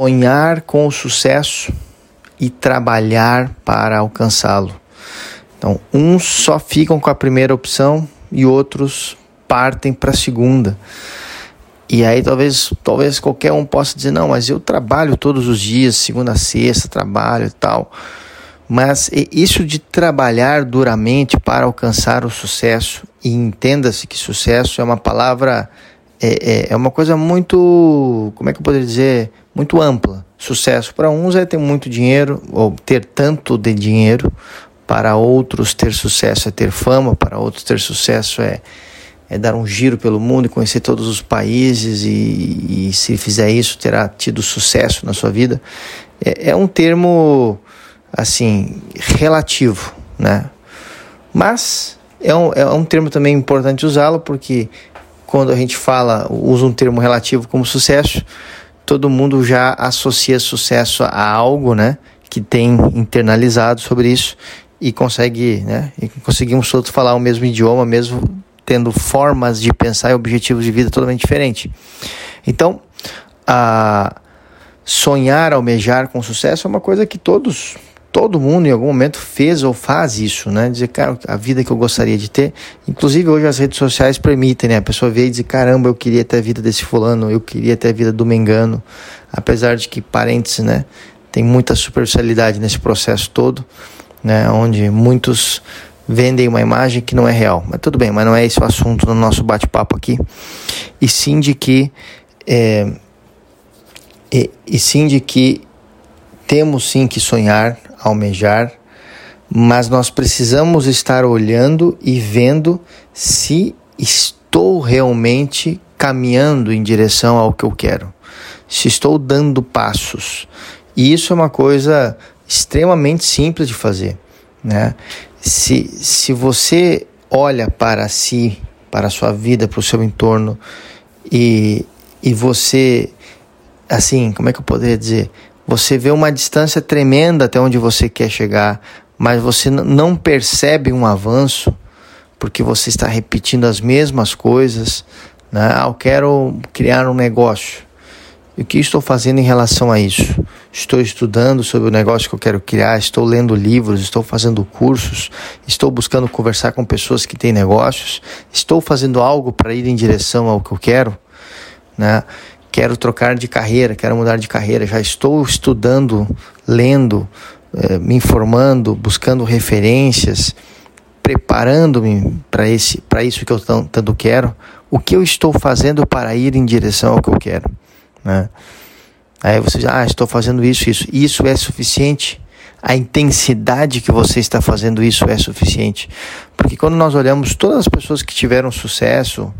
sonhar com o sucesso e trabalhar para alcançá-lo. Então, uns só ficam com a primeira opção e outros partem para a segunda. E aí talvez, talvez qualquer um possa dizer, não, mas eu trabalho todos os dias, segunda a sexta, trabalho e tal. Mas isso de trabalhar duramente para alcançar o sucesso, e entenda-se que sucesso é uma palavra, é, é, é uma coisa muito, como é que eu poderia dizer, muito ampla. Sucesso para uns é ter muito dinheiro, ou ter tanto de dinheiro, para outros ter sucesso é ter fama, para outros ter sucesso é é dar um giro pelo mundo e conhecer todos os países e, e se fizer isso terá tido sucesso na sua vida. É, é um termo assim relativo né? Mas é um, é um termo também importante usá-lo porque quando a gente fala usa um termo relativo como sucesso todo mundo já associa sucesso a algo né que tem internalizado sobre isso e consegue né e conseguimos todos falar o mesmo idioma mesmo tendo formas de pensar e objetivos de vida totalmente diferentes. Então, a sonhar, almejar com sucesso é uma coisa que todos, todo mundo em algum momento fez ou faz isso, né? Dizer, cara, a vida que eu gostaria de ter. Inclusive hoje as redes sociais permitem, né? A pessoa vê e diz, caramba, eu queria ter a vida desse fulano, eu queria ter a vida do Mengano. Apesar de que parênteses, né? Tem muita superficialidade nesse processo todo, né? Onde muitos vendem uma imagem que não é real. Mas tudo bem, mas não é esse o assunto do nosso bate-papo aqui. E sim de que é, e, e sim de que temos sim que sonhar, almejar, mas nós precisamos estar olhando e vendo se estou realmente caminhando em direção ao que eu quero, se estou dando passos. E isso é uma coisa extremamente simples de fazer, né? se, se você olha para si, para a sua vida, para o seu entorno e, e você, assim, como é que eu poderia dizer? Você vê uma distância tremenda até onde você quer chegar, mas você não percebe um avanço porque você está repetindo as mesmas coisas. Né? Ah, eu quero criar um negócio. E o que estou fazendo em relação a isso? Estou estudando sobre o negócio que eu quero criar, estou lendo livros, estou fazendo cursos, estou buscando conversar com pessoas que têm negócios, estou fazendo algo para ir em direção ao que eu quero, né? Quero trocar de carreira, quero mudar de carreira, já estou estudando, lendo, eh, me informando, buscando referências, preparando-me para esse, para isso que eu tanto quero. O que eu estou fazendo para ir em direção ao que eu quero? Né? Aí você diz, ah, estou fazendo isso, isso. Isso é suficiente? A intensidade que você está fazendo isso é suficiente? Porque quando nós olhamos todas as pessoas que tiveram sucesso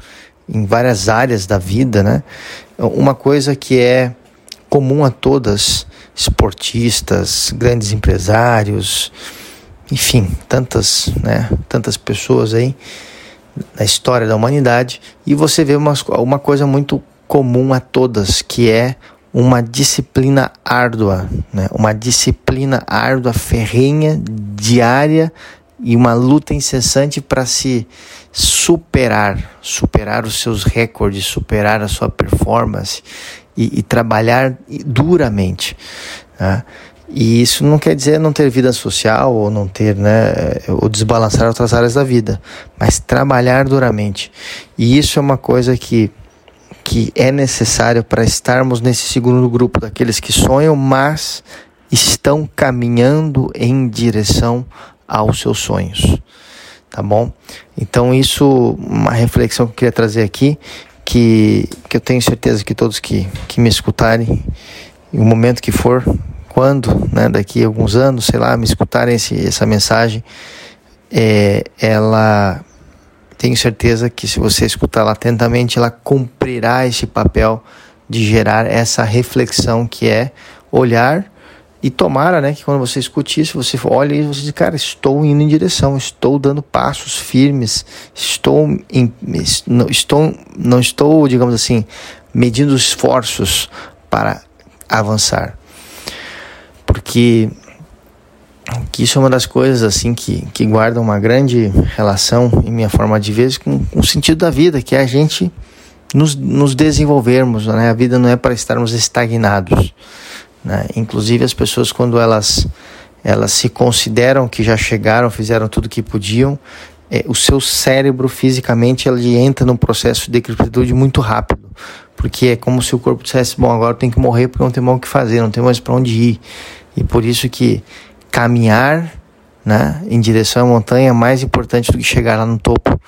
em várias áreas da vida, né? Uma coisa que é comum a todas, esportistas, grandes empresários, enfim, tantas, né, tantas pessoas aí na história da humanidade, e você vê uma, uma coisa muito comum a todas, que é uma disciplina árdua, né? uma disciplina árdua, ferrenha, diária e uma luta incessante para se superar, superar os seus recordes, superar a sua performance e, e trabalhar duramente. Né? E isso não quer dizer não ter vida social ou não ter, né, ou desbalançar outras áreas da vida, mas trabalhar duramente. E isso é uma coisa que que é necessário para estarmos nesse segundo grupo daqueles que sonham, mas estão caminhando em direção aos seus sonhos. Tá bom? Então, isso, uma reflexão que eu queria trazer aqui, que, que eu tenho certeza que todos que, que me escutarem, em um momento que for, quando, né, daqui a alguns anos, sei lá, me escutarem esse, essa mensagem, é, ela tenho certeza que se você escutá-la atentamente, ela cumprirá esse papel de gerar essa reflexão que é olhar e tomara, né, que quando você escute isso, você olhe e você diz, cara, estou indo em direção, estou dando passos firmes, estou, em, não, estou, não estou, digamos assim, medindo esforços para avançar. Porque que isso é uma das coisas assim que, que guardam uma grande relação em minha forma de ver com, com o sentido da vida, que é a gente nos, nos desenvolvermos. Né? A vida não é para estarmos estagnados. Né? Inclusive, as pessoas, quando elas, elas se consideram que já chegaram, fizeram tudo que podiam, é, o seu cérebro fisicamente ele entra num processo de decrepitude muito rápido, porque é como se o corpo dissesse: bom, agora tem que morrer porque não tem mais o que fazer, não tem mais para onde ir. E por isso que caminhar né, em direção à montanha é mais importante do que chegar lá no topo,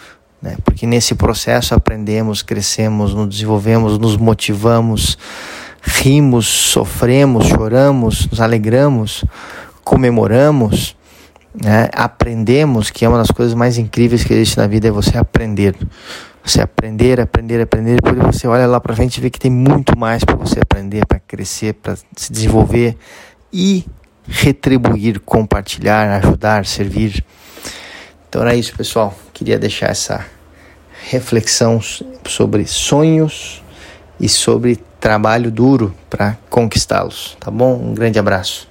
né, porque nesse processo aprendemos, crescemos, nos desenvolvemos, nos motivamos, rimos, sofremos, choramos, nos alegramos, comemoramos né, aprendemos que é uma das coisas mais incríveis que existe na vida é você aprender. Você aprender, aprender, aprender, depois você olha lá para frente e vê que tem muito mais para você aprender, para crescer, para se desenvolver e retribuir, compartilhar, ajudar, servir. Então era isso, pessoal. Queria deixar essa reflexão sobre sonhos e sobre trabalho duro para conquistá-los, tá bom? Um grande abraço.